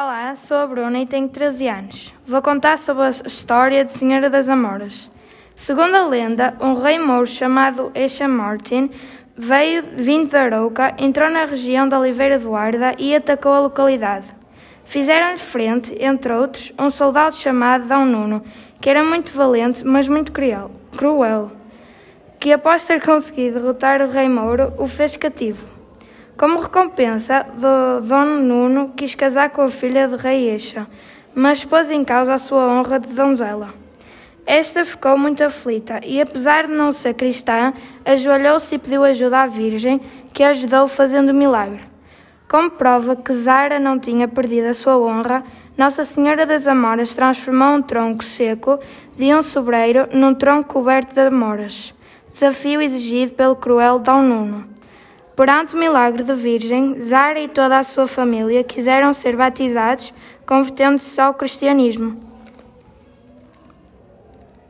Olá, sou a Bruna e tenho 13 anos. Vou contar sobre a história de Senhora das Amoras. Segundo a lenda, um rei mouro chamado Esha Martin veio vindo da Arouca, entrou na região da Oliveira do Arda e atacou a localidade. Fizeram-lhe frente, entre outros, um soldado chamado Dom Nuno, que era muito valente, mas muito cruel que após ter conseguido derrotar o rei mouro, o fez cativo. Como recompensa, Dom Nuno quis casar com a filha de Rei Eixa, mas pôs em causa a sua honra de donzela. Esta ficou muito aflita e, apesar de não ser cristã, ajoelhou-se e pediu ajuda à Virgem, que a ajudou fazendo o milagre. Como prova que Zara não tinha perdido a sua honra, Nossa Senhora das Amoras transformou um tronco seco de um sobreiro num tronco coberto de amoras, desafio exigido pelo cruel Dom Nuno. Perante o milagre da Virgem, Zara e toda a sua família quiseram ser batizados, convertendo-se ao cristianismo.